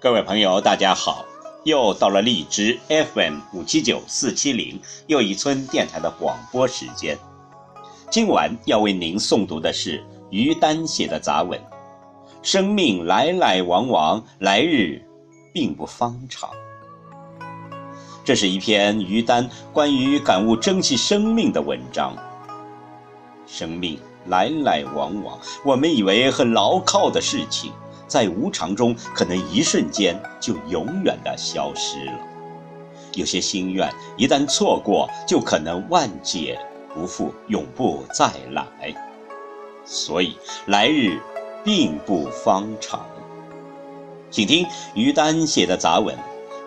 各位朋友，大家好！又到了荔枝 FM 五七九四七零又一村电台的广播时间。今晚要为您诵读的是于丹写的杂文《生命来来往往，来日并不方长》。这是一篇于丹关于感悟珍惜生命的文章。生命来来往往，我们以为很牢靠的事情。在无常中，可能一瞬间就永远的消失了。有些心愿一旦错过，就可能万劫不复，永不再来。所以来日并不方长。请听于丹写的杂文《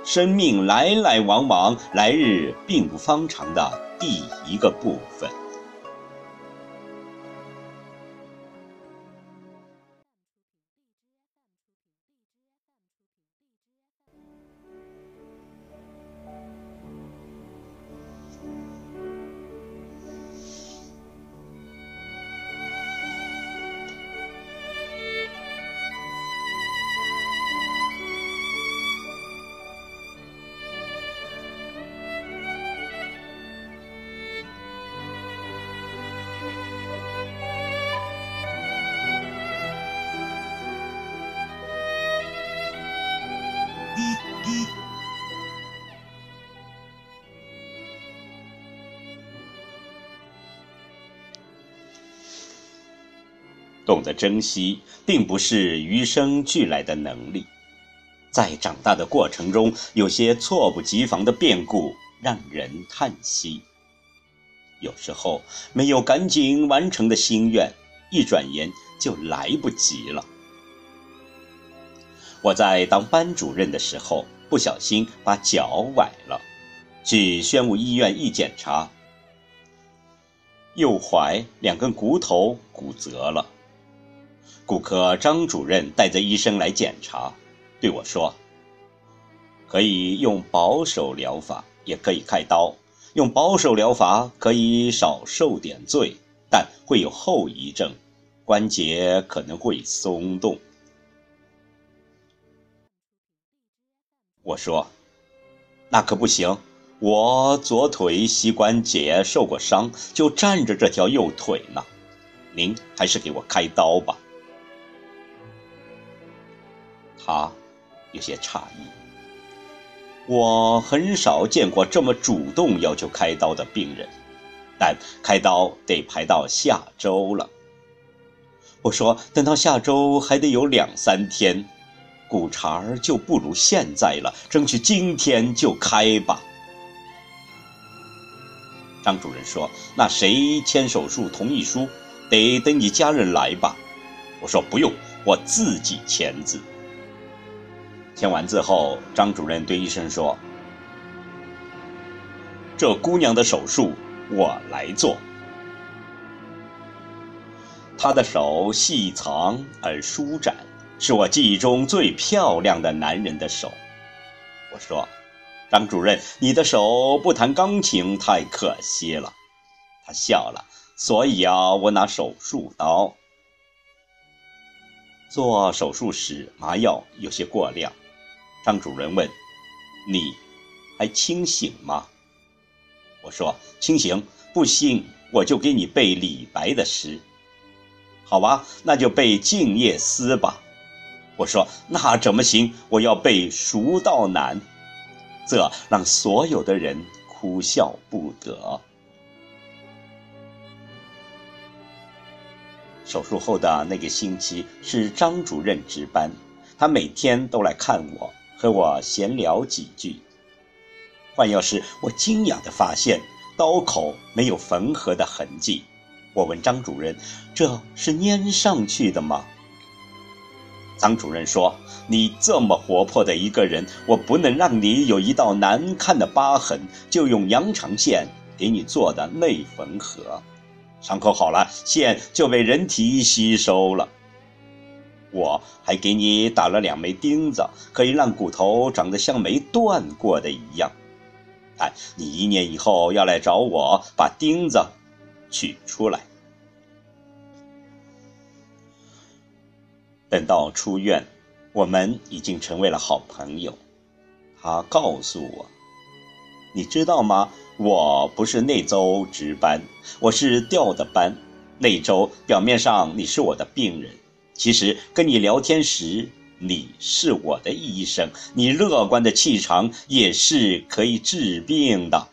生命来来往往，来日并不方长》的第一个部分。懂得珍惜，并不是与生俱来的能力，在长大的过程中，有些猝不及防的变故让人叹息。有时候，没有赶紧完成的心愿，一转眼就来不及了。我在当班主任的时候，不小心把脚崴了，去宣武医院一检查，右踝两根骨头骨折了。骨科张主任带着医生来检查，对我说：“可以用保守疗法，也可以开刀。用保守疗法可以少受点罪，但会有后遗症，关节可能会松动。”我说：“那可不行，我左腿膝关节受过伤，就站着这条右腿呢。您还是给我开刀吧。”他有些诧异，我很少见过这么主动要求开刀的病人，但开刀得排到下周了。我说：“等到下周还得有两三天，骨茬儿就不如现在了，争取今天就开吧。”张主任说：“那谁签手术同意书？得等你家人来吧。”我说：“不用，我自己签字。”签完字后，张主任对医生说：“这姑娘的手术我来做。她的手细长而舒展，是我记忆中最漂亮的男人的手。”我说：“张主任，你的手不弹钢琴太可惜了。”他笑了。所以啊，我拿手术刀。做手术时，麻药有些过量。张主任问：“你还清醒吗？”我说：“清醒，不信我就给你背李白的诗。”好吧，那就背《静夜思》吧。我说：“那怎么行？我要背《蜀道难》。”这让所有的人哭笑不得。手术后的那个星期是张主任值班，他每天都来看我。和我闲聊几句。换药时，我惊讶地发现刀口没有缝合的痕迹。我问张主任：“这是粘上去的吗？”张主任说：“你这么活泼的一个人，我不能让你有一道难看的疤痕，就用羊肠线给你做的内缝合。伤口好了，线就被人体吸收了。”我还给你打了两枚钉子，可以让骨头长得像没断过的一样。哎，你一年以后要来找我，把钉子取出来。等到出院，我们已经成为了好朋友。他告诉我：“你知道吗？我不是那周值班，我是调的班。那周表面上你是我的病人，其实跟你聊天时，你是我的医生。你乐观的气场也是可以治病的。”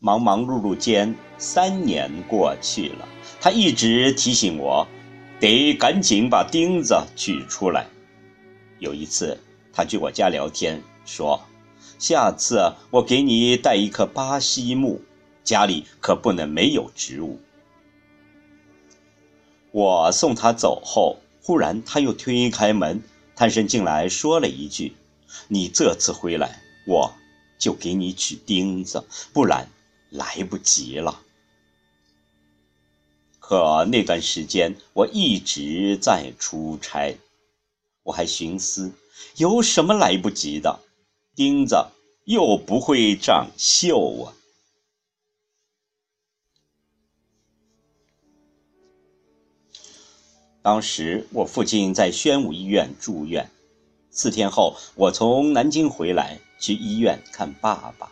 忙忙碌碌间，三年过去了，他一直提醒我，得赶紧把钉子取出来。有一次，他去我家聊天，说：“下次我给你带一棵巴西木，家里可不能没有植物。”我送他走后，忽然他又推开门，探身进来，说了一句：“你这次回来，我就给你取钉子，不然。”来不及了。可那段时间我一直在出差，我还寻思，有什么来不及的？钉子又不会长锈啊！当时我父亲在宣武医院住院，四天后我从南京回来，去医院看爸爸。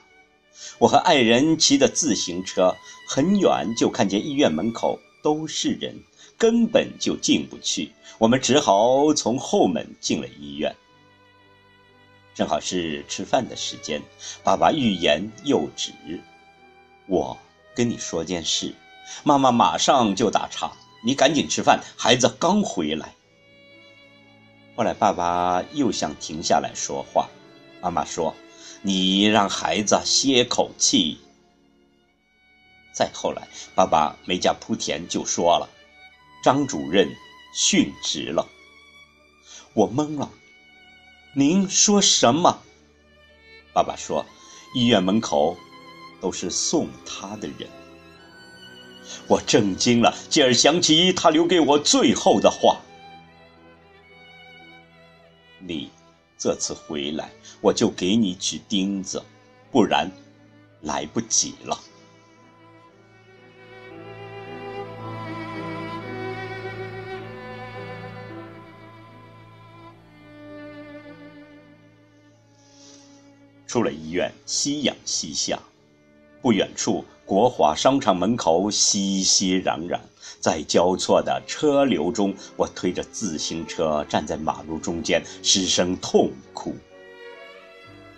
我和爱人骑的自行车，很远就看见医院门口都是人，根本就进不去。我们只好从后门进了医院。正好是吃饭的时间，爸爸欲言又止。我跟你说件事，妈妈马上就打岔，你赶紧吃饭，孩子刚回来。后来爸爸又想停下来说话，妈妈说。你让孩子歇口气。再后来，爸爸没加莆田就说了：“张主任殉职了。”我懵了。您说什么？爸爸说：“医院门口都是送他的人。”我震惊了，继而想起他留给我最后的话：“你。”这次回来，我就给你取钉子，不然来不及了。出了医院，夕阳西下，不远处。国华商场门口熙熙攘攘，在交错的车流中，我推着自行车站在马路中间，失声痛哭。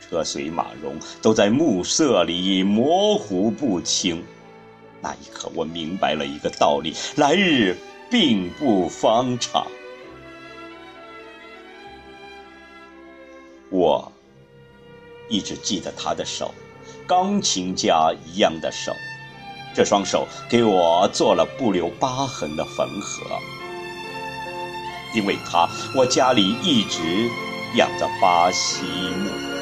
车水马龙都在暮色里模糊不清。那一刻，我明白了一个道理：来日并不方长。一直记得他的手。钢琴家一样的手，这双手给我做了不留疤痕的缝合。因为他，我家里一直养着巴西木。